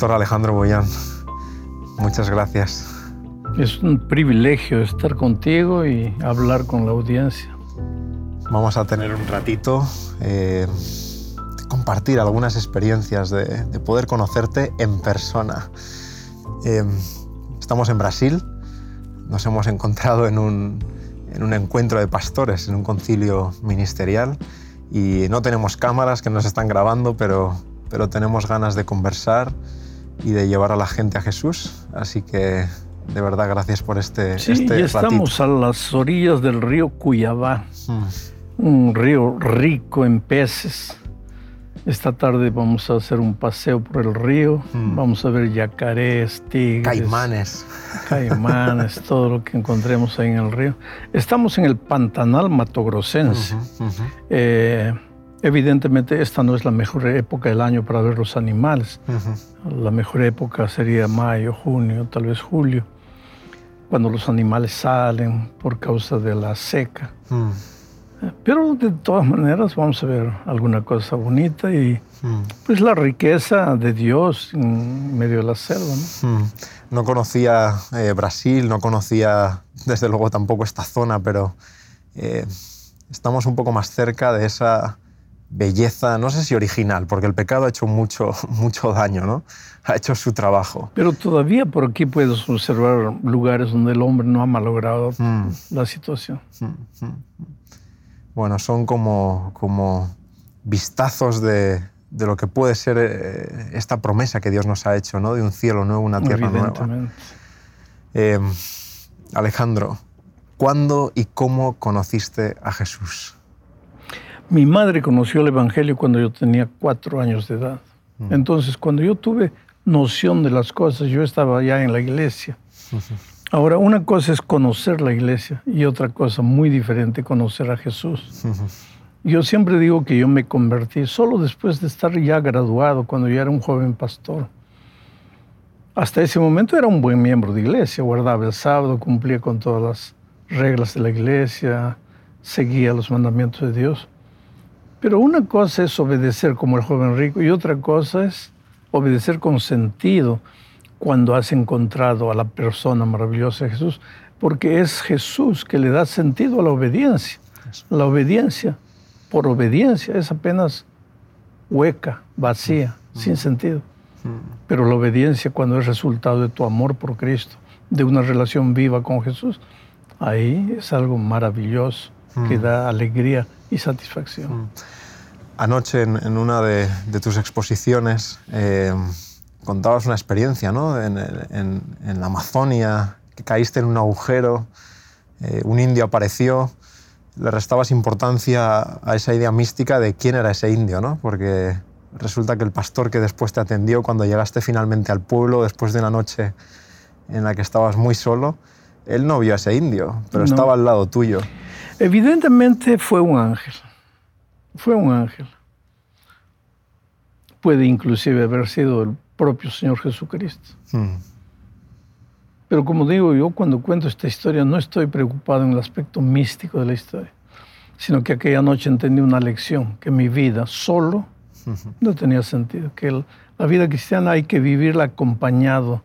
Pastor Alejandro Boyán, muchas gracias. Es un privilegio estar contigo y hablar con la audiencia. Vamos a tener un ratito eh, de compartir algunas experiencias, de, poder conocerte en persona. Eh, estamos en Brasil, nos hemos encontrado en un, en un encuentro de pastores, en un concilio ministerial y no tenemos cámaras que nos están grabando, pero, pero tenemos ganas de conversar y de llevar a la gente a Jesús. Así que de verdad gracias por este, sí, este estamos a las orillas del río Cuyabá, mm. un río rico en peces. Esta tarde vamos a hacer un paseo por el río, mm. vamos a ver yacarés, tigres, caimanes, caimanes, todo lo que encontremos ahí en el río. Estamos en el Pantanal Matogrossense. Eh, evidentemente esta no es la mejor época del año para ver los animales. La mejor época sería mayo, junio, tal vez julio, cuando los animales salen por causa de la seca. Mm. Pero de todas maneras vamos a ver alguna cosa bonita y mm. pues la riqueza de Dios en medio de la selva. ¿no? Mm. conocía eh, Brasil, no conocía desde luego tampoco esta zona, pero eh, estamos un poco más cerca de esa belleza, no sé si original, porque el pecado ha hecho mucho, mucho daño, ¿no? Ha hecho su trabajo. Pero todavía por aquí puedes observar lugares donde el hombre no ha malogrado mm. la situación bueno, son como, como vistazos de, de, lo que puede ser eh, esta promesa que Dios nos ha hecho, ¿no? De un cielo nuevo, una tierra nueva. Eh, Alejandro, ¿cuándo y cómo conociste a Jesús? Mi madre conoció el Evangelio cuando yo tenía cuatro años de edad. Mm. Entonces, cuando yo tuve noción de las cosas, yo estaba ya en la iglesia. Ahora, una cosa es conocer la iglesia y otra cosa muy diferente, conocer a Jesús. Yo siempre digo que yo me convertí solo después de estar ya graduado, cuando ya era un joven pastor. Hasta ese momento era un buen miembro de iglesia, guardaba el sábado, cumplía con todas las reglas de la iglesia, seguía los mandamientos de Dios. Pero una cosa es obedecer como el joven rico y otra cosa es obedecer con sentido cuando has encontrado a la persona maravillosa de Jesús, porque es Jesús que le da sentido a la obediencia. La obediencia, por obediencia, es apenas hueca, vacía, mm. sin sentido. Mm. Pero la obediencia cuando es resultado de tu amor por Cristo, de una relación viva con Jesús, ahí es algo maravilloso que mm. da alegría y satisfacción. Anoche en, una de, tus exposiciones, eh, contabas una experiencia ¿no? en, la Amazonia, que caíste en un agujero, eh, un indio apareció, le restabas importancia a esa idea mística de quién era ese indio, ¿no? porque resulta que el pastor que después te atendió cuando llegaste finalmente al pueblo, después de una noche en la que estabas muy solo, él no vio a ese indio, pero estaba al lado tuyo. Evidentemente fue un ángel, fue un ángel. Puede inclusive haber sido el propio Señor Jesucristo. Hmm. Pero como digo yo, cuando cuento esta historia no estoy preocupado en el aspecto místico de la historia, sino que aquella noche entendí una lección, que mi vida solo no tenía sentido, que la vida cristiana hay que vivirla acompañado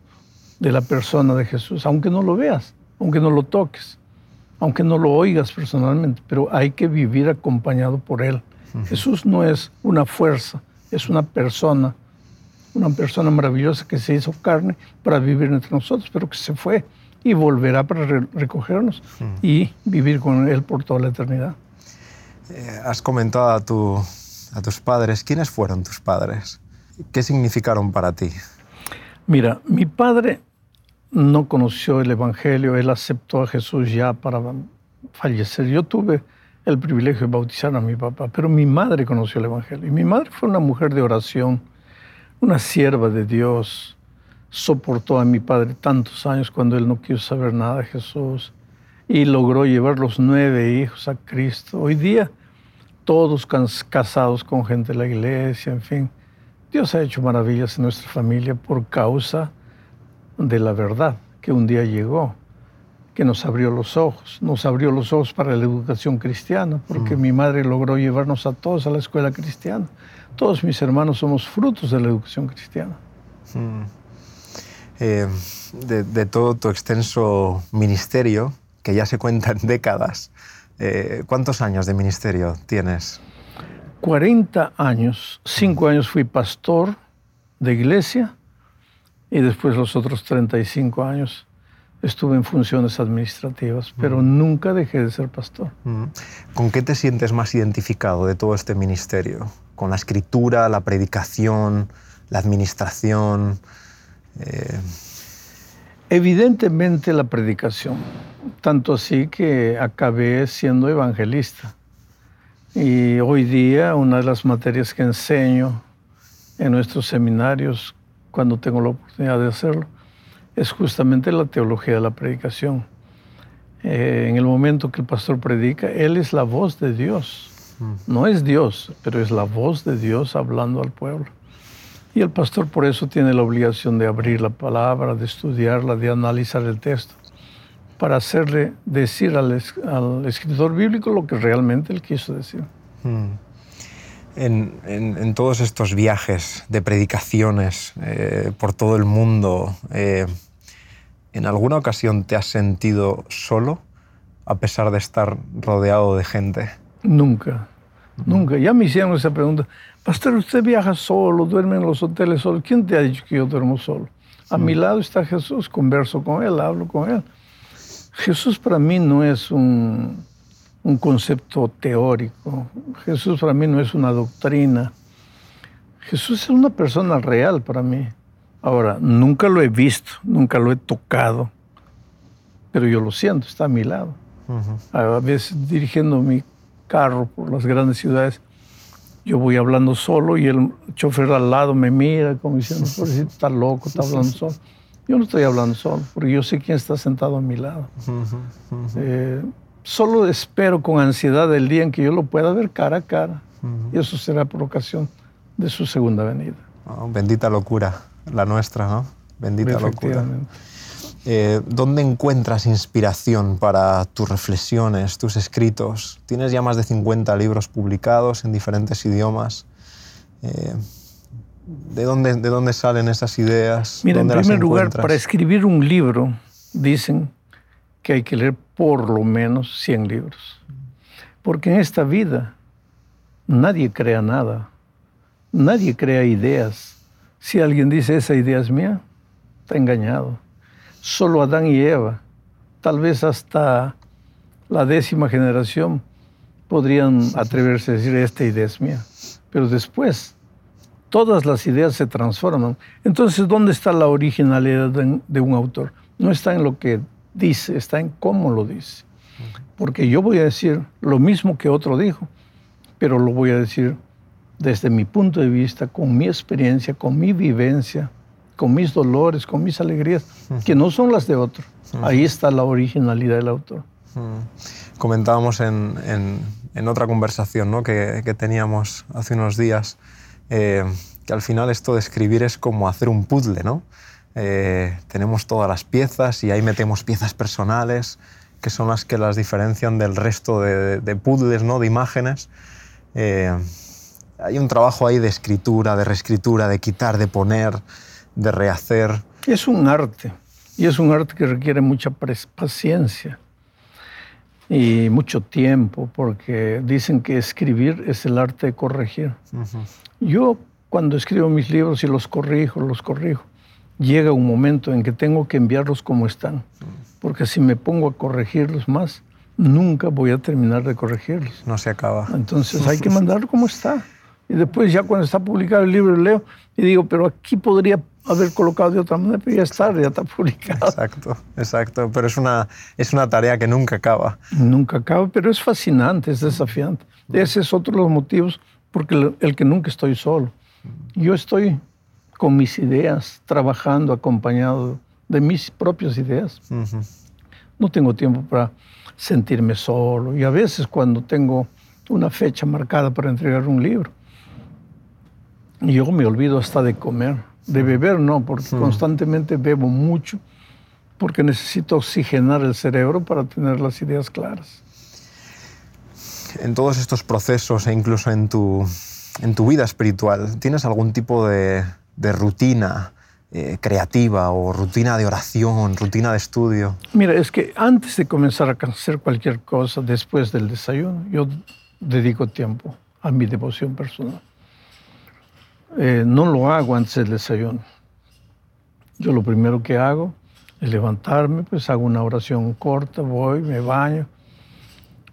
de la persona de Jesús, aunque no lo veas, aunque no lo toques, aunque no lo oigas personalmente, pero hay que vivir acompañado por Él. Jesús no es una fuerza, es una persona una persona maravillosa que se hizo carne para vivir entre nosotros, pero que se fue y volverá para recogernos y vivir con Él por toda la eternidad. Eh, has comentado a, tu, a tus padres. ¿Quiénes fueron tus padres? ¿Qué significaron para ti? Mira, mi padre no conoció el Evangelio, él aceptó a Jesús ya para fallecer. Yo tuve el privilegio de bautizar a mi papá, pero mi madre conoció el Evangelio. Y mi madre fue una mujer de oración, una sierva de Dios, soportó a mi padre tantos años cuando él no quiso saber nada de Jesús y logró llevar los nueve hijos a Cristo. Hoy día, todos casados con gente de la iglesia, en fin. Dios ha hecho maravillas en nuestra familia por causa de la verdad que un día llegó, que nos abrió los ojos, nos abrió los ojos para la educación cristiana, porque mm. mi madre logró llevarnos a todos a la escuela cristiana. Todos mis hermanos somos frutos de la educación cristiana. Mm. Eh, de, todo tu extenso ministerio, que ya se cuenta en décadas, eh, ¿cuántos años de ministerio tienes? 40 años. Cinco años fui pastor de iglesia y después los otros 35 años estuve en funciones administrativas, pero nunca dejé de ser pastor. ¿Con qué te sientes más identificado de todo este ministerio? ¿Con la escritura, la predicación, la administración? Eh, Evidentemente la predicación, tanto así que acabé siendo evangelista. Y hoy día una de las materias que enseño en nuestros seminarios, cuando tengo la oportunidad de hacerlo, es justamente la teología de la predicación. Eh, en el momento que el pastor predica, él es la voz de Dios. Mm. No es Dios, pero es la voz de Dios hablando al pueblo. Y el pastor por eso tiene la obligación de abrir la palabra, de estudiarla, de analizar el texto, para hacerle decir al, escritor bíblico lo que realmente él quiso decir. Hmm. En, todos estos viajes de predicaciones eh, por todo el mundo, eh, ¿en alguna ocasión te has sentido solo a pesar de estar rodeado de gente? Nunca, nunca. Ya me hicieron esa pregunta. Pastor, usted viaja solo, duerme en los hoteles solo. ¿Quién te ha dicho que yo duermo solo? A mi lado está Jesús, converso con Él, hablo con Él. Jesús para mí no es un, un concepto teórico. Jesús para mí no es una doctrina. Jesús es una persona real para mí. Ahora, nunca lo he visto, nunca lo he tocado, pero yo lo siento, está a mi lado. A veces dirigiendo mi carro por las grandes ciudades, yo voy hablando solo y el chofer al lado me mira como diciendo, pobrecito, está loco, está hablando solo. Yo no estoy hablando solo, porque yo sé quién está sentado a mi lado. Eh, solo espero con ansiedad el día en que yo lo pueda ver cara a cara. Y eso será por ocasión de su segunda venida. Oh, bendita locura, la nuestra, ¿no? Bendita locura. Eh, ¿Dónde encuentras inspiración para tus reflexiones, tus escritos? Tienes ya más de 50 libros publicados en diferentes idiomas. Eh, ¿de, dónde, ¿De dónde salen esas ideas? Mira, en primer lugar, para escribir un libro, dicen que hay que leer por lo menos 100 libros. Porque en esta vida nadie crea nada, nadie crea ideas. Si alguien dice esa idea es mía, está engañado solo Adán y Eva, tal vez hasta la décima generación, podrían atreverse a decir, esta idea es mía. Pero después, todas las ideas se transforman. Entonces, ¿dónde está la originalidad de, un autor? No está en lo que dice, está en cómo lo dice. Porque yo voy a decir lo mismo que otro dijo, pero lo voy a decir desde mi punto de vista, con mi experiencia, con mi vivencia, con mis dolores, con mis alegrías, que no son las de otro. Ahí está la originalidad del autor. Comentábamos en, en, otra conversación ¿no? que, que, teníamos hace unos días eh, que al final esto de escribir es como hacer un puzzle, ¿no? Eh, tenemos todas las piezas y ahí metemos piezas personales que son las que las diferencian del resto de, de puzzles, ¿no? de imágenes. Eh, hay un trabajo ahí de escritura, de reescritura, de quitar, de poner, de rehacer. Es un arte, y es un arte que requiere mucha paciencia y mucho tiempo, porque dicen que escribir es el arte de corregir. Yo cuando escribo mis libros y los corrijo, los corrijo, llega un momento en que tengo que enviarlos como están, porque si me pongo a corregirlos más, nunca voy a terminar de corregirlos. No se acaba. Entonces hay que mandarlo como está. Y después ya cuando está publicado el libro leo y digo, pero aquí podría haber colocado de otra manera, pero ya está, ya está publicado. Exacto, exacto. Pero es una, es una tarea que nunca acaba. Nunca acaba, pero es fascinante, es desafiante. Ese es otro de los motivos porque el, que nunca estoy solo. Yo estoy con mis ideas, trabajando acompañado de mis propias ideas. No tengo tiempo para sentirme solo. Y a veces cuando tengo una fecha marcada para entregar un libro, yo me olvido hasta de comer de beber no, porque constantemente bebo mucho, porque necesito oxigenar el cerebro para tener las ideas claras. En todos estos procesos e incluso en tu, en tu vida espiritual, ¿tienes algún tipo de, de rutina eh, creativa o rutina de oración, rutina de estudio? Mira, es que antes de comenzar a hacer cualquier cosa, después del desayuno, yo dedico tiempo a mi devoción personal. Eh, no lo hago antes del desayuno. Yo lo primero que hago es levantarme, pues hago una oración corta, voy, me baño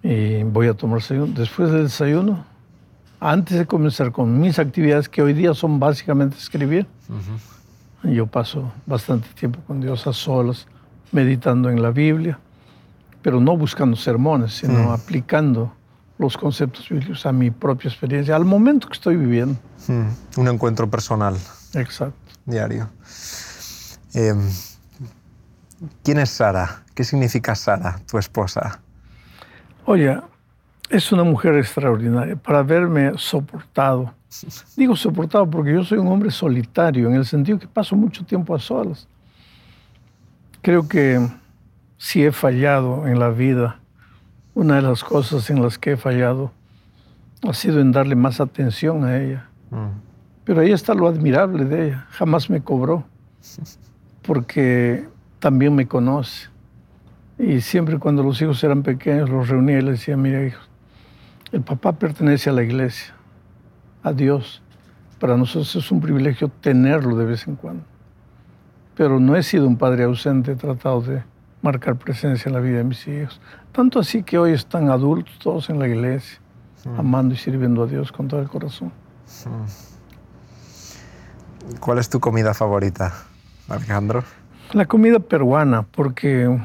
y voy a tomar desayuno. Después del desayuno, antes de comenzar con mis actividades, que hoy día son básicamente escribir, yo paso bastante tiempo con Dios a solas, meditando en la Biblia, pero no buscando sermones, sino mm. aplicando los conceptos bíblicos a mi propia experiencia, al momento que estoy viviendo. Mm. Un encuentro personal. Exacto. Diario. Em, ¿Quién es Sara? ¿Qué significa Sara, tu esposa? Oye, es una mujer extraordinaria. Para haberme soportado, digo soportado porque yo soy un hombre solitario, en el sentido que paso mucho tiempo a solas. Creo que si he fallado en la vida, una de las cosas en las que he fallado ha sido en darle más atención a ella. Mm. Pero ahí está lo admirable de ella. Jamás me cobró, porque también me conoce. Y siempre cuando los hijos eran pequeños los reunía y les decía, mira hijos, el papá pertenece a la iglesia, a Dios. Para nosotros es un privilegio tenerlo de vez en cuando. Pero no he sido un padre ausente, he tratado de marcar presencia en la vida de mis hijos. Tanto así que hoy están adultos todos en la iglesia, amando y sirviendo a Dios con todo el corazón. ¿Cuál es tu comida favorita, Alejandro? La comida peruana, porque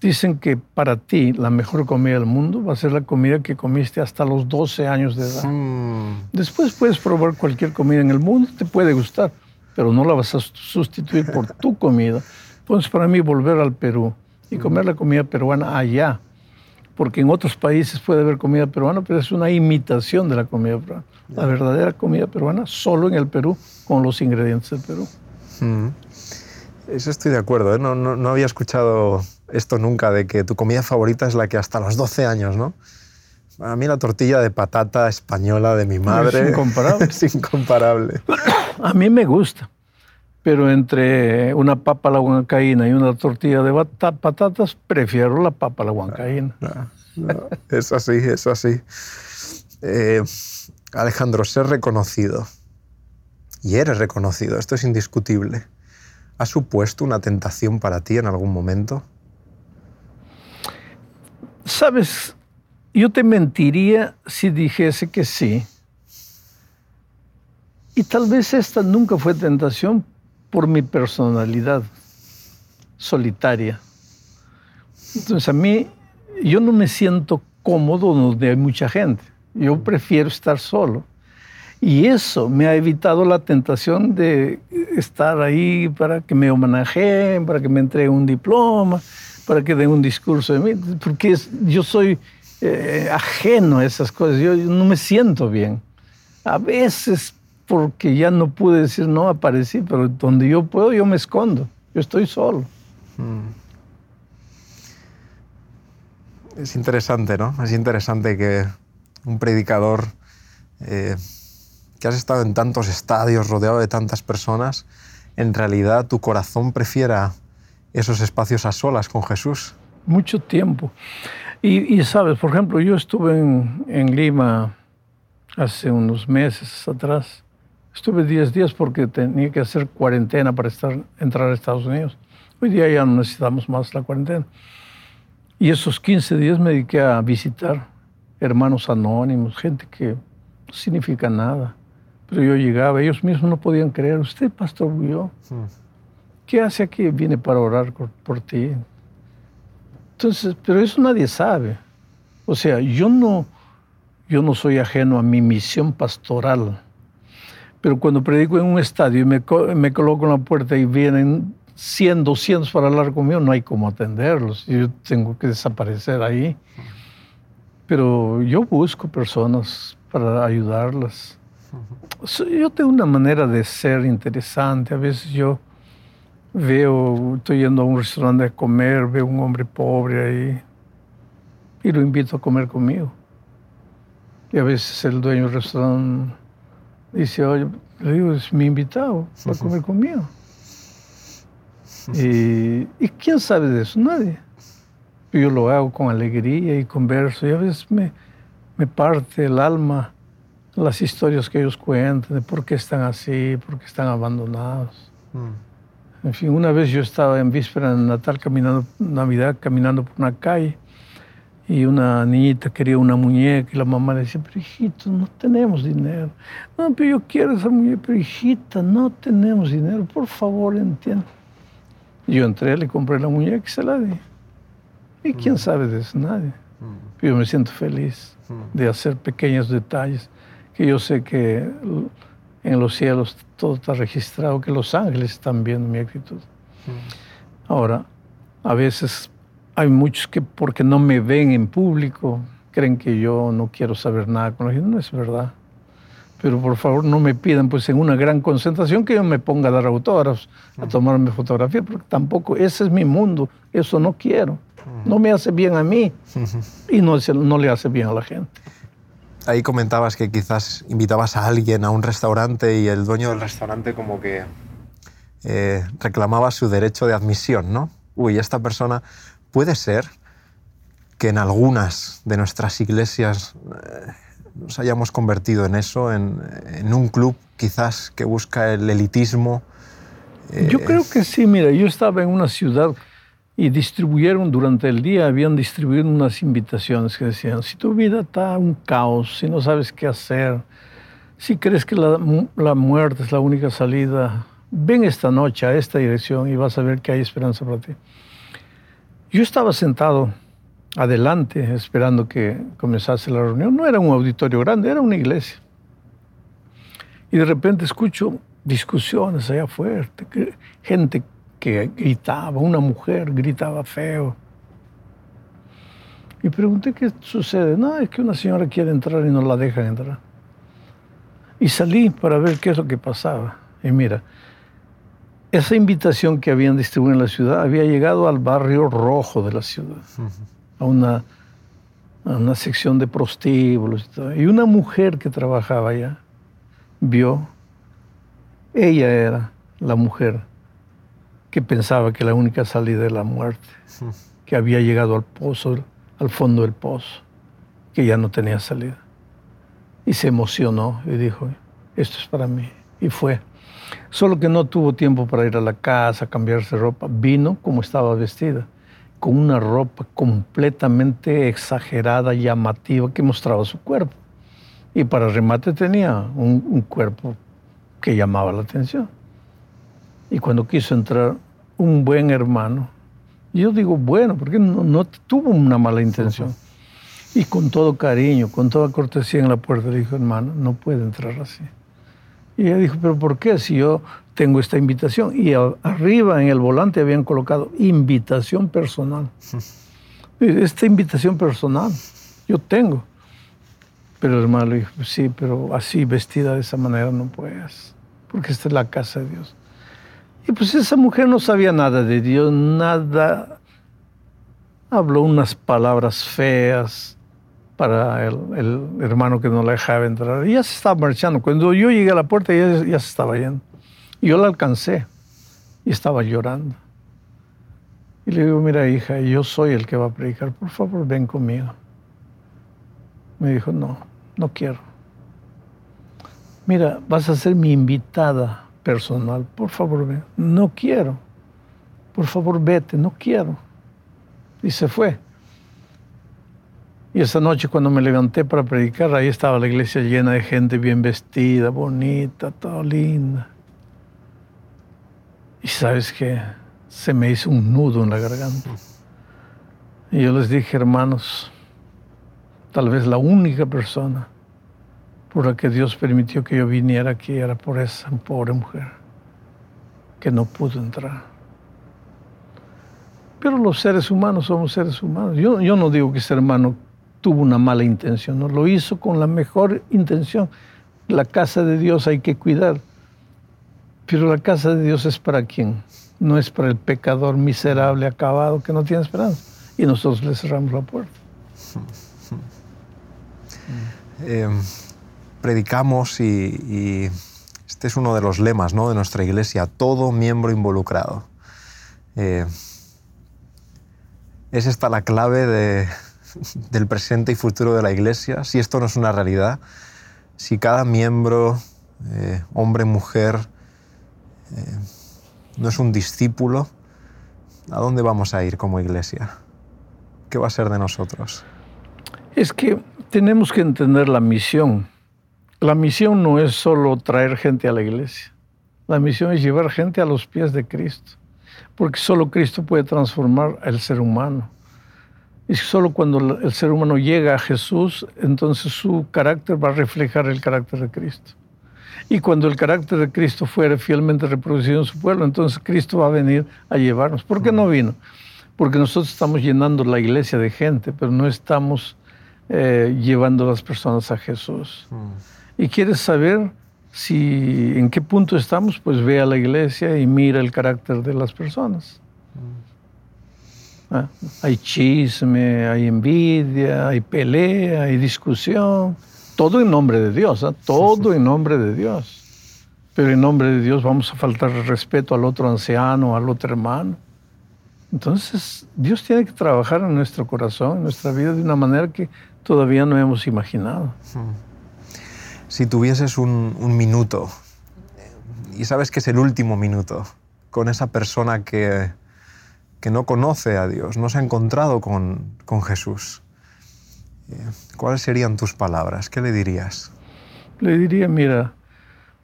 dicen que para ti la mejor comida del mundo va a ser la comida que comiste hasta los 12 años de edad. Después puedes probar cualquier comida en el mundo, te puede gustar, pero no la vas a sustituir por tu comida. Entonces, para mí, volver al Perú y comer la comida peruana allá, porque en otros países puede haber comida peruana, pero es una imitación de la comida peruana. La verdadera comida peruana solo en el Perú, con los ingredientes del Perú. Hmm. Eso estoy de acuerdo. ¿eh? No, no, había escuchado esto nunca, de que tu comida favorita es la que hasta los 12 años, ¿no? A mí la tortilla de patata española de mi madre... Es incomparable. es incomparable. A mí me gusta, pero entre una papa a la huancaína y una tortilla de patatas, prefiero la papa a la huancaína. es así, es así. Eh, Alejandro, ser reconocido. Y eres reconocido, esto es indiscutible. ¿Ha supuesto una tentación para ti en algún momento? Sabes, yo te mentiría si dijese que sí. Y tal vez esta nunca fue tentación por mi personalidad solitaria. Entonces a mí, yo no me siento cómodo donde hay mucha gente. Yo prefiero estar solo. Y eso me ha evitado la tentación de estar ahí para que me homenajeen, para que me entreguen un diploma, para que den un discurso de mí, porque yo soy eh, ajeno a esas cosas, yo, no me siento bien. A veces porque ya no pude decir no, aparecí, pero donde yo puedo yo me escondo, yo estoy solo. Mm. Es interesante, ¿no? Es interesante que un predicador... Eh, que has estado en tantos estadios rodeado de tantas personas, en realidad tu corazón prefiera esos espacios a solas con Jesús. Mucho tiempo. Y, sabes, por ejemplo, yo estuve en, Lima hace unos meses atrás. Estuve 10 días porque tenía que hacer cuarentena para entrar a Estados Unidos. Hoy día ya no necesitamos más la cuarentena. Y esos 15 días me dediqué a visitar hermanos anónimos, gente que no significa nada. Pero yo llegaba, ellos mismos no podían creer, usted, Pastor yo, ¿qué hace aquí? Viene para orar por, ti. Entonces, pero eso nadie sabe. O sea, yo no, yo no soy ajeno a mi misión pastoral. Pero cuando predico en un estadio y me, me coloco en la puerta y vienen 100, 200 para hablar conmigo, no hay cómo atenderlos. Yo tengo que desaparecer ahí. Pero yo busco personas para ayudarlas. Yo tengo una manera de ser interesante. A veces yo veo, estoy yendo a un restaurante a comer, veo un hombre pobre ahí y lo invito a comer conmigo. Y a veces el dueño del restaurante dice, oye, le digo, es mi invitado, va a comer conmigo. Y, y, quién sabe de eso? Nadie. Yo lo hago con alegría y converso y a veces me, me parte el alma las historias que ellos cuentan de por qué están así, por qué están abandonados. Mm. En fin, una vez yo estaba en víspera de Natal caminando, Navidad, caminando por una calle y una niñita quería una muñeca y la mamá le decía, pero hijito, no tenemos dinero. No, pero yo quiero esa muñeca, pero hijita, no tenemos dinero, por favor, entiende. Yo entré, le compré la muñeca y se la di. ¿Y quién mm. sabe de eso? Nadie. Mm. Yo me siento feliz de hacer pequeños detalles que yo sé que en los cielos todo está registrado, que los ángeles están viendo mi actitud. Ahora, a veces hay muchos que porque no me ven en público, creen que yo no quiero saber nada con la gente. No es verdad. Pero por favor no me pidan pues en una gran concentración que yo me ponga a dar autógrafos, a tomarme fotografía, porque tampoco ese es mi mundo, eso no quiero. No me hace bien a mí y no, no le hace bien a la gente ahí comentabas que quizás invitabas a alguien a un restaurante y el dueño del restaurante como que eh, reclamaba su derecho de admisión, ¿no? Uy, esta persona puede ser que en algunas de nuestras iglesias eh, nos hayamos convertido en eso, en, un club quizás que busca el elitismo. Yo creo que sí, mira, yo estaba en una ciudad y distribuyeron durante el día, habían distribuido unas invitaciones que decían, si tu vida está un caos, si no sabes qué hacer, si crees que la, la, muerte es la única salida, ven esta noche a esta dirección y vas a ver que hay esperanza para ti. Yo estaba sentado adelante esperando que comenzase la reunión. No era un auditorio grande, era una iglesia. Y de repente escucho discusiones allá fuerte, gente que gritaba, una mujer gritaba feo. Y pregunté qué sucede. No, es que una señora quiere entrar y no la dejan entrar. Y salí para ver qué es lo que pasaba. Y mira, esa invitación que habían distribuido en la ciudad había llegado al barrio rojo de la ciudad, a una, a una sección de prostíbulos y. Y una mujer que trabajaba allá vio, ella era la mujer que pensaba que la única salida era la muerte, que había llegado al pozo, al fondo del pozo, que ya no tenía salida. Y se emocionó y dijo, esto es para mí. Y fue. Solo que no tuvo tiempo para ir a la casa, cambiarse ropa. Vino como estaba vestida, con una ropa completamente exagerada, llamativa, que mostraba su cuerpo. Y para remate tenía un, un cuerpo que llamaba la atención. Y cuando quiso entrar un buen hermano, yo digo bueno, porque no, tuvo una mala intención. Y con todo cariño, con toda cortesía en la puerta, le dijo, hermano, no puede entrar así. Y ella dijo, pero ¿por qué si yo tengo esta invitación? Y arriba en el volante habían colocado invitación personal. Esta invitación personal yo tengo. Pero el hermano le dijo, sí, pero así vestida de esa manera no puedes, porque esta es la casa de Dios. Y pues esa mujer no sabía nada de Dios, nada. Habló unas palabras feas para el, hermano que no la dejaba entrar. Y ya se estaba marchando. Cuando yo llegué a la puerta, ya, ya se estaba yendo. Y yo la alcancé y estaba llorando. Y le digo, mira hija, yo soy el que va a predicar, por favor ven conmigo. Me dijo, no, no quiero. Mira, vas a ser mi invitada personal, por favor, no quiero, por favor, vete, no quiero. Y se fue. Y esa noche cuando me levanté para predicar, ahí estaba la iglesia llena de gente bien vestida, bonita, toda linda. Y sabes que se me hizo un nudo en la garganta. Y yo les dije, hermanos, tal vez la única persona por la que Dios permitió que yo viniera aquí era por esa pobre mujer que no pudo entrar. Pero los seres humanos somos seres humanos. Yo, yo no digo que ese hermano tuvo una mala intención, no lo hizo con la mejor intención. La casa de Dios hay que cuidar, pero la casa de Dios es para quién? No es para el pecador miserable, acabado, que no tiene esperanza. Y nosotros le cerramos la puerta. Eh, predicamos y, este es uno de los lemas ¿no? de nuestra iglesia, todo miembro involucrado. Eh, ¿Es esta la clave de, del presente y futuro de la Iglesia? Si esto no es una realidad, si cada miembro, eh, hombre, mujer, eh, no es un discípulo, ¿a dónde vamos a ir como Iglesia? ¿Qué va a ser de nosotros? Es que tenemos que entender la misión. La misión no es solo traer gente a la iglesia. La misión es llevar gente a los pies de Cristo. Porque solo Cristo puede transformar al ser humano. Y solo cuando el ser humano llega a Jesús, entonces su carácter va a reflejar el carácter de Cristo. Y cuando el carácter de Cristo fuere fielmente reproducido en su pueblo, entonces Cristo va a venir a llevarnos. ¿Por qué no vino? Porque nosotros estamos llenando la iglesia de gente, pero no estamos eh, llevando a las personas a Jesús. Mm. Y quieres saber si en qué punto estamos, pues ve a la iglesia y mira el carácter de las personas. Ah, hay chisme, hay envidia, hay pelea, hay discusión, todo en nombre de Dios, ¿ah? todo en nombre de Dios. Pero en nombre de Dios vamos a faltar respeto al otro anciano, al otro hermano. Entonces, Dios tiene que trabajar en nuestro corazón, en nuestra vida, de una manera que todavía no hemos imaginado. Si tuvieses un, minuto, y sabes que es el último minuto, con esa persona que, que no conoce a Dios, no se ha encontrado con, con Jesús, eh, ¿cuáles serían tus palabras? ¿Qué le dirías? Le diría, mira,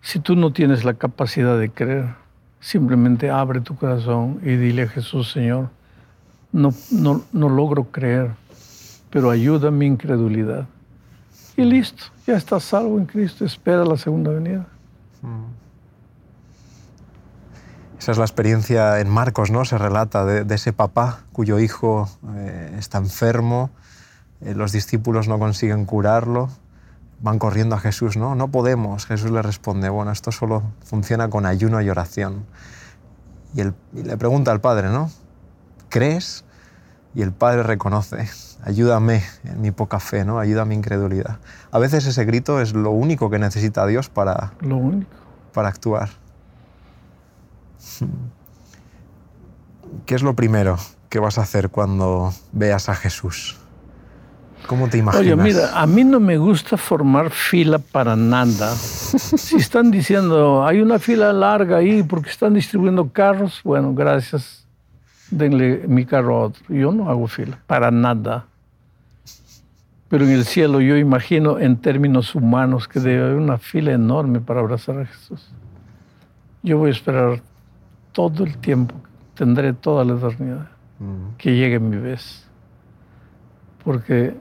si tú no tienes la capacidad de creer, simplemente abre tu corazón y dile a Jesús, Señor, no, no, no logro creer pero ayuda mi incredulidad. Y listo, ya estás salvo en Cristo, espera la segunda venida. Mm. Esa es la experiencia en Marcos, ¿no? Se relata de, ese papá cuyo hijo eh, está enfermo, eh, los discípulos no consiguen curarlo, van corriendo a Jesús, ¿no? No podemos. Jesús le responde, bueno, esto solo funciona con ayuno y oración. Y, y le pregunta al padre, ¿no? ¿Crees? Y el padre reconoce, ayúdame en mi poca fe, ¿no? ayuda a mi incredulidad. A veces ese grito es lo único que necesita Dios para, lo único. para actuar. ¿Qué es lo primero que vas a hacer cuando veas a Jesús? ¿Cómo te imaginas? Oye, mira, a mí no me gusta formar fila para nada. si están diciendo, hay una fila larga ahí porque están distribuyendo carros, bueno, gracias, denle mi carro a otro. Yo no hago fila, para nada. Pero en el cielo yo imagino en términos humanos que debe haber una fila enorme para abrazar a Jesús. Yo voy a esperar todo el tiempo, tendré toda la eternidad, que llegue mi vez. Porque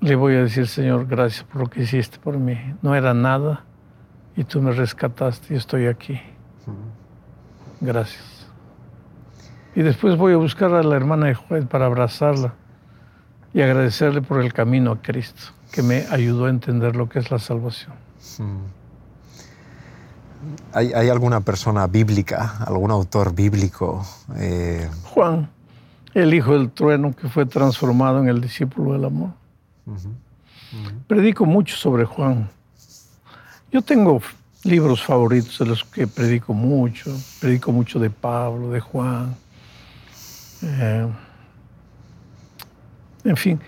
le voy a decir, Señor, gracias por lo que hiciste por mí. No era nada y tú me rescataste y estoy aquí. Gracias. Y después voy a buscar a la hermana de Juez para abrazarla y agradecerle por el camino a Cristo, que me ayudó a entender lo que es la salvación. Hmm. ¿Hay, alguna persona bíblica, algún autor bíblico? Eh? Juan, el hijo del trueno que fue transformado en el discípulo del amor. Predico mucho sobre Juan. Yo tengo libros favoritos de los que predico mucho. Predico mucho de Pablo, de Juan. Eh, en fin,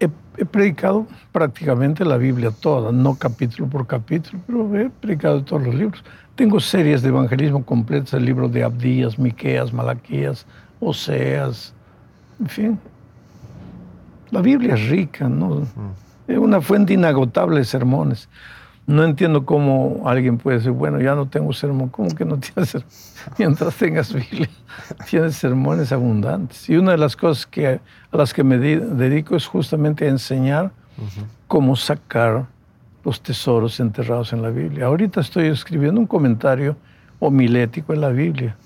he, predicado prácticamente la Biblia toda, no capítulo por capítulo, pero he predicado todos los libros. Tengo series de evangelismo completas, el libro de Abdías, Miqueas, Malaquías, Oseas, en fin. La Biblia es rica, ¿no? Es una fuente inagotable de sermones. No entiendo cómo alguien puede decir, bueno, ya no tengo sermón. ¿Cómo que no tienes sermón? Mientras tengas Biblia, tienes sermones abundantes. Y una de las cosas que, a las que me dedico es justamente a enseñar cómo sacar los tesoros enterrados en la Biblia. Ahorita estoy escribiendo un comentario homilético en la Biblia,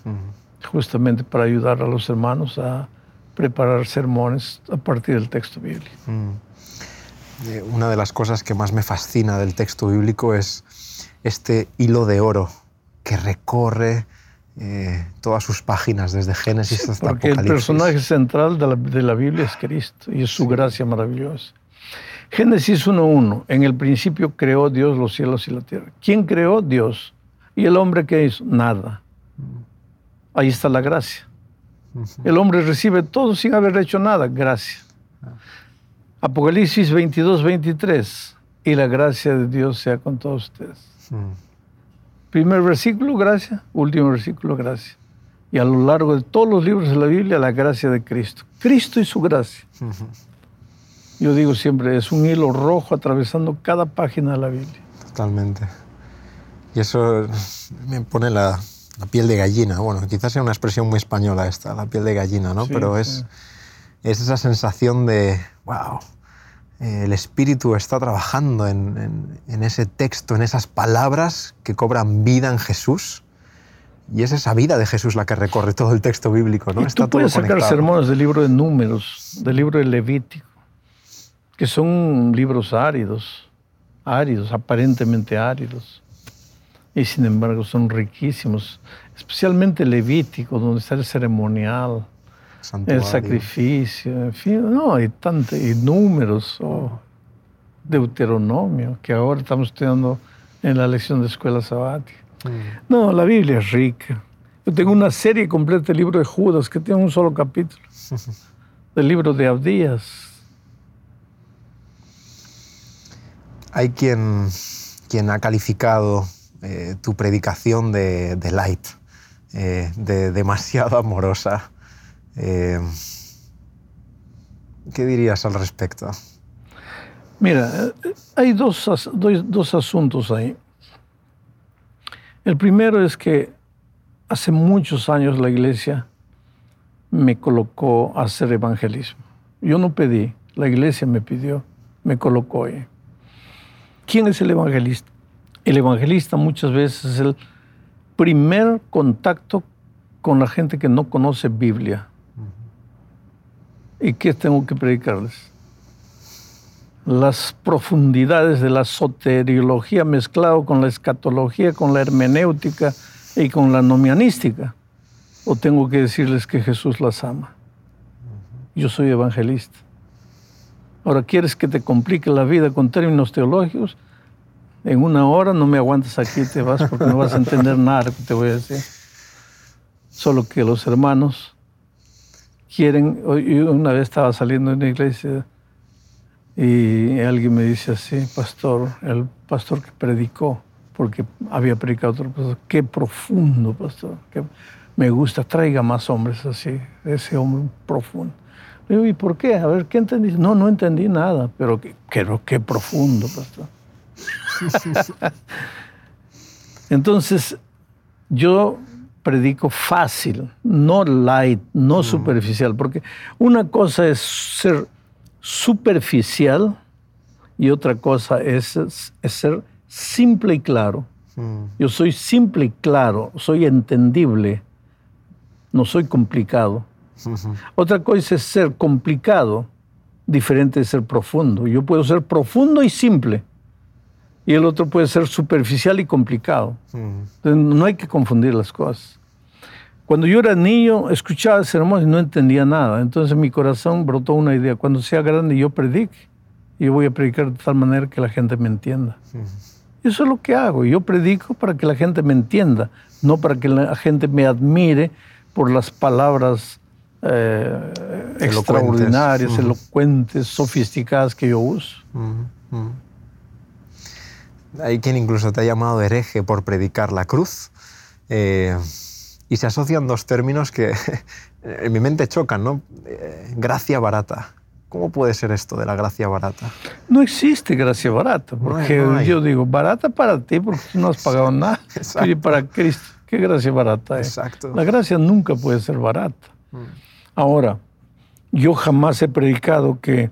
justamente para ayudar a los hermanos a preparar sermones a partir del texto bíblico una de las cosas que más me fascina del texto bíblico es este hilo de oro que recorre eh, todas sus páginas, desde Génesis hasta porque Apocalipsis. el personaje central de la, Biblia es Cristo y es su gracia maravillosa. Génesis 1.1, en el principio creó Dios los cielos y la tierra. ¿Quién creó? Dios. ¿Y el hombre qué hizo? Nada. ahí está la gracia. El hombre recibe todo sin haber hecho nada, gracia. Apocalipsis 22, 23, y la gracia de Dios sea con todos ustedes. Primer versículo, gracia, último versículo, gracia. Y a lo largo de todos los libros de la Biblia, la gracia de Cristo. Cristo y su gracia. Yo digo siempre, es un hilo rojo atravesando cada página de la Biblia. Totalmente. Y eso me pone la, piel de gallina. Bueno, quizás sea una expresión muy española esta, la piel de gallina, ¿no? Pero es, es esa sensación de, wow, el Espíritu está trabajando en, en, ese texto, en esas palabras que cobran vida en Jesús. Y es esa vida de Jesús la que recorre todo el texto bíblico. ¿no? Y tú puedes sacar sermones del libro de Números, del libro de Levítico, que son libros áridos, áridos, aparentemente áridos, y sin embargo son riquísimos, especialmente Levítico, donde está el ceremonial, el sacrificio, en fin, no, hay tantos, y números, oh, Deuteronomio, que ahora estamos estudiando en la lección de escuela sabática. Mm. No, la Biblia es rica. Yo tengo una serie completa del libro de Judas que tiene un solo capítulo, del libro de Abdías Hay quien, quien ha calificado eh, tu predicación de, light, eh, de demasiado amorosa. Eh, ¿Qué dirías al respecto? Mira, hay dos, dos asuntos ahí. El primero es que hace muchos años la iglesia me colocó a hacer evangelismo. Yo no pedí, la iglesia me pidió, me colocó ahí. ¿Quién es el evangelista? El evangelista muchas veces es el primer contacto con la gente que no conoce Biblia. ¿Y qué tengo que predicarles? Las profundidades de la soteriología mezclado con la escatología, con la hermenéutica y con la nomianística. ¿O tengo que decirles que Jesús las ama? Yo soy evangelista. Ahora, ¿quieres que te complique la vida con términos teológicos? En una hora no me aguantas aquí, te vas porque no vas a entender nada que te voy a decir. Solo que los hermanos quieren. Una vez estaba saliendo de una iglesia y alguien me dice así, pastor, el pastor que predicó, porque había predicado otro pastor, qué profundo, pastor, que me gusta, traiga más hombres así, ese hombre profundo. ¿y por qué? A ver, ¿qué entendí? No, no entendí nada, pero qué, qué, profundo, pastor. Entonces, yo predico fácil, no light, no mm. superficial, porque una cosa es ser superficial y otra cosa es, ser simple y claro. Mm. Yo soy simple y claro, soy entendible, no soy complicado. Otra cosa es ser complicado, diferente de ser profundo. Yo puedo ser profundo y simple, y el otro puede ser superficial y complicado. no hay que confundir las cosas. Cuando yo era niño, escuchaba sermones y no entendía nada. Entonces mi corazón brotó una idea. Cuando sea grande, yo predique. Yo voy a predicar de tal manera que la gente me entienda. Eso es lo que hago. Yo predico para que la gente me entienda, no para que la gente me admire por las palabras eh, extraordinarias, elocuentes, sofisticadas que yo uso. Hay quien incluso te ha llamado hereje por predicar la cruz. Eh, y se asocian dos términos que en mi mente chocan, ¿no? Eh, gracia barata. ¿Cómo puede ser esto de la gracia barata? No existe gracia barata, porque yo digo, barata para ti porque no has pagado nada. Y para Cristo, ¿qué gracia barata es? Exacto. La gracia nunca puede ser barata. Mm. Ahora, yo jamás he predicado que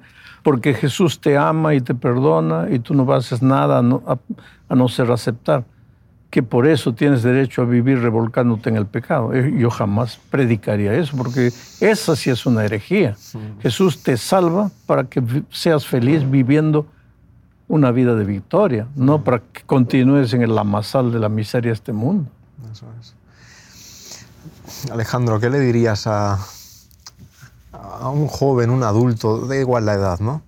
porque Jesús te ama y te perdona y tú no haces nada a no, ser aceptar, que por eso tienes derecho a vivir revolcándote en el pecado. Eh, yo jamás predicaría eso, porque esa sí es una herejía. Jesús te salva para que seas feliz viviendo una vida de victoria, no para que continúes en el amasal de la miseria de este mundo. Eso es. Alejandro, ¿qué le dirías a, a un joven, un adulto, da igual la edad, ¿no?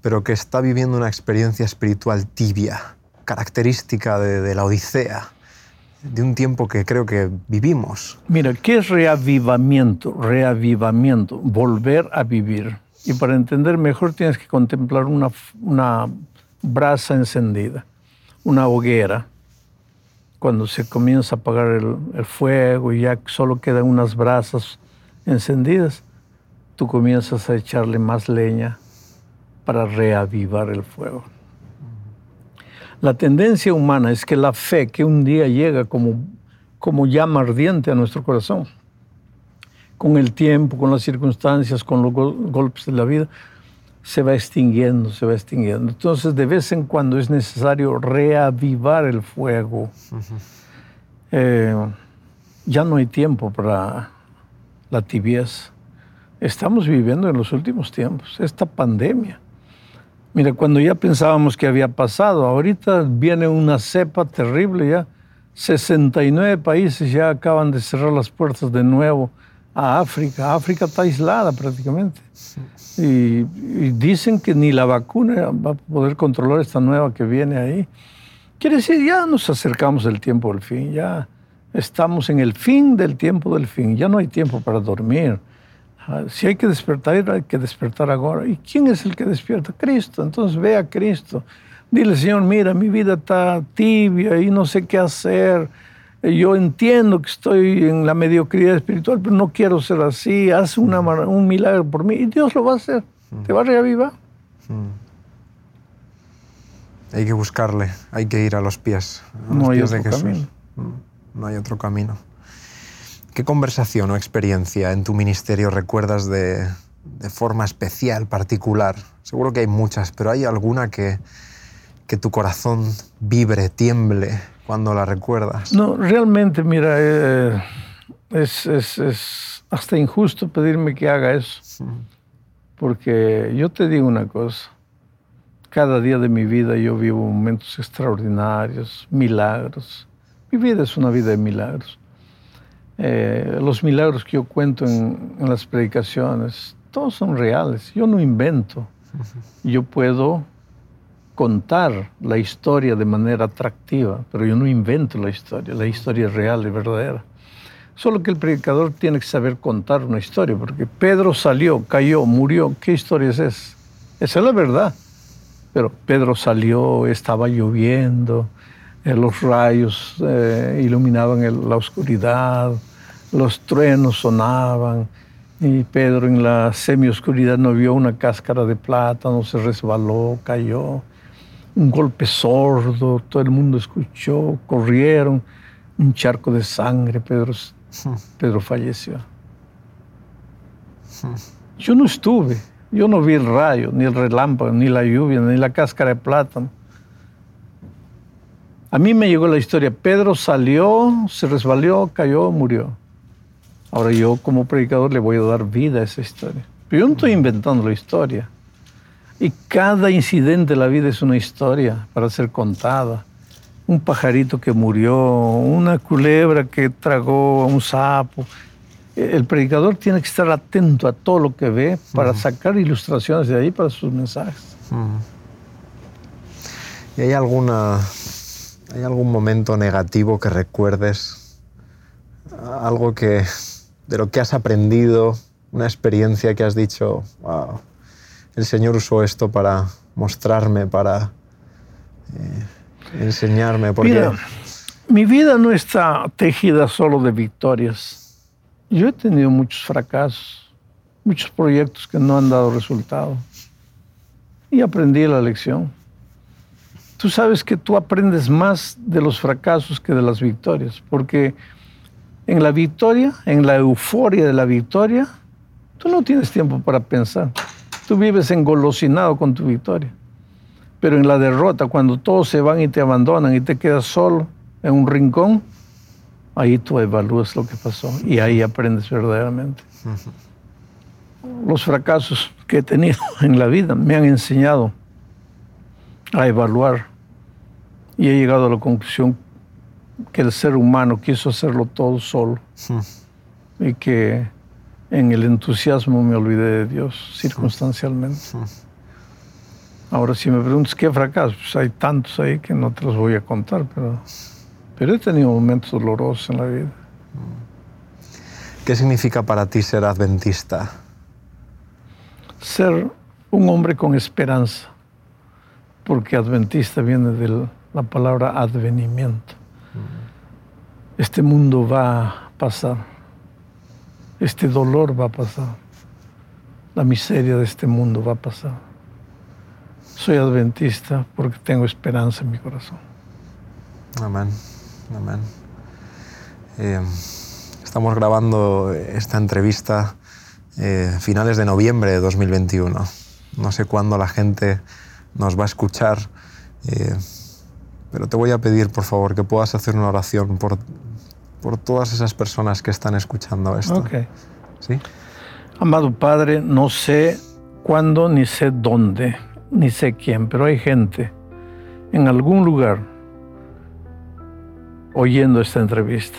Pero que está viviendo una experiencia espiritual tibia, característica de, la Odisea. de un tiempo que creo que vivimos. Mira, ¿qué es reavivamiento? Reavivamiento, volver a vivir. Y para entender mejor tienes que contemplar una, una brasa encendida, una hoguera. Cuando se comienza a apagar el, el fuego y ya solo quedan unas brasas encendidas, tú comienzas a echarle más leña para reavivar el fuego. La tendencia humana es que la fe que un día llega como, como llama ardiente a nuestro corazón, con el tiempo, con las circunstancias, con los golpes de la vida, se va extinguiendo, se va extinguiendo. Entonces, de vez en cuando es necesario reavivar el fuego. Eh, ya no hay tiempo para la tibieza. Estamos viviendo en los últimos tiempos, esta pandemia Mira, cuando ya pensábamos que había pasado, ahorita viene una cepa terrible ya. 69 países ya acaban de cerrar las puertas de nuevo a África. África está aislada prácticamente. Y, dicen que ni la vacuna va a poder controlar esta nueva que viene ahí. Quiere decir, ya nos acercamos al tiempo del fin, ya estamos en el fin del tiempo del fin, ya no hay tiempo para dormir. Ah, si hay que despertar, hay que despertar ahora. ¿Y quién es el que despierta? Cristo. Entonces ve a Cristo. Dile, Señor, mira, mi vida está tibia y no sé qué hacer. Yo entiendo que estoy en la mediocridad espiritual, pero no quiero ser así. Haz una, un milagro por mí y Dios lo va a hacer. Te va a reavivar. Hay que buscarle, hay que ir a los pies. no hay otro camino. No hay otro camino. ¿Qué conversación o experiencia en tu ministerio recuerdas de, forma especial, particular? Seguro que hay muchas, pero ¿hay alguna que, que tu corazón vibre, tiemble cuando la recuerdas? No, realmente, mira, eh, es, es, hasta injusto pedirme que haga eso. Porque yo te digo una cosa, cada día de mi vida yo vivo momentos extraordinarios, milagros. Mi vida es una vida de milagros. Eh, los milagros que yo cuento en, las predicaciones, todos son reales. Yo no invento. Yo puedo contar la historia de manera atractiva, pero yo no invento la historia. La historia es real y verdadera. Solo que el predicador tiene que saber contar una historia, porque Pedro salió, cayó, murió. ¿Qué historia es esa? Esa es la verdad. Pero Pedro salió, estaba lloviendo, los rayos eh, iluminaban la oscuridad, los truenos sonaban y Pedro en la semioscuridad no vio una cáscara de plátano, se resbaló, cayó, un golpe sordo, todo el mundo escuchó, corrieron, un charco de sangre, Pedro, Pedro falleció. Yo no estuve, yo no vi el rayo, ni el relámpago, ni la lluvia, ni la cáscara de plátano. A mí me llegó la historia, Pedro salió, se resbaló, cayó, murió. Ahora yo como predicador le voy a dar vida a esa historia. Pero yo no estoy inventando la historia. Y cada incidente de la vida es una historia para ser contada. Un pajarito que murió, una culebra que tragó a un sapo. El predicador tiene que estar atento a todo lo que ve para sacar ilustraciones de ahí para sus mensajes. ¿Y hay alguna ¿Hay algún momento negativo que recuerdes? Algo que, de lo que has aprendido, una experiencia que has dicho, wow, el Señor usó esto para mostrarme, para eh, enseñarme. Porque... Mira, mi vida no está tejida solo de victorias. Yo he tenido muchos fracasos, muchos proyectos que no han dado resultado. Y aprendí la lección tú sabes que tú aprendes más de los fracasos que de las victorias, porque en la victoria, en la euforia de la victoria, tú no tienes tiempo para pensar. Tú vives engolosinado con tu victoria. Pero en la derrota, cuando todos se van y te abandonan y te quedas solo en un rincón, ahí tú evalúas lo que pasó y ahí aprendes verdaderamente. Los fracasos que he tenido en la vida me han enseñado a evaluar y he llegado a la conclusión que el ser humano quiso hacerlo todo solo y que en el entusiasmo me olvidé de Dios circunstancialmente. Ahora, si me preguntas qué fracaso, pues hay tantos ahí que no te los voy a contar, pero Pero he tenido momentos dolorosos en la vida. ¿Qué significa para ti ser adventista? Ser un hombre con esperanza, porque adventista viene de la palabra advenimiento. Este mundo va a pasar, este dolor va a pasar, la miseria de este mundo va a pasar. Soy adventista porque tengo esperanza en mi corazón. Amén, amén. Eh, Estamos grabando esta entrevista eh, finales de noviembre de 2021. No sé cuándo la gente nos va a escuchar, eh, pero te voy a pedir, por favor, que puedas hacer una oración por, por todas esas personas que están escuchando esto. ¿Sí? Amado Padre, no sé cuándo, ni sé dónde, ni sé quién, pero hay gente en algún lugar oyendo esta entrevista.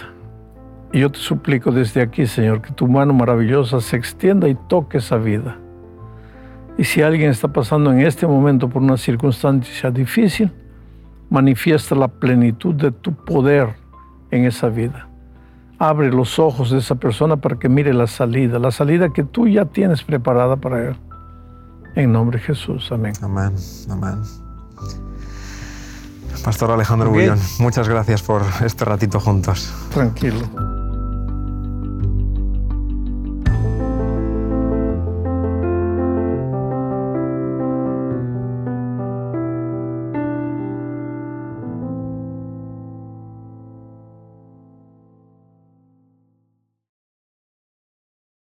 Y yo te suplico desde aquí, Señor, que tu mano maravillosa se extienda y toque esa vida. Y si alguien está pasando en este momento por una circunstancia difícil, manifiesta la plenitud de tu poder en esa vida. Abre los ojos de esa persona para que mire la salida, la salida que tú ya tienes preparada para él. En nombre de Jesús, amén. Amén, amén. Pastor Alejandro Bullón, muchas gracias por este ratito juntos. Tranquilo.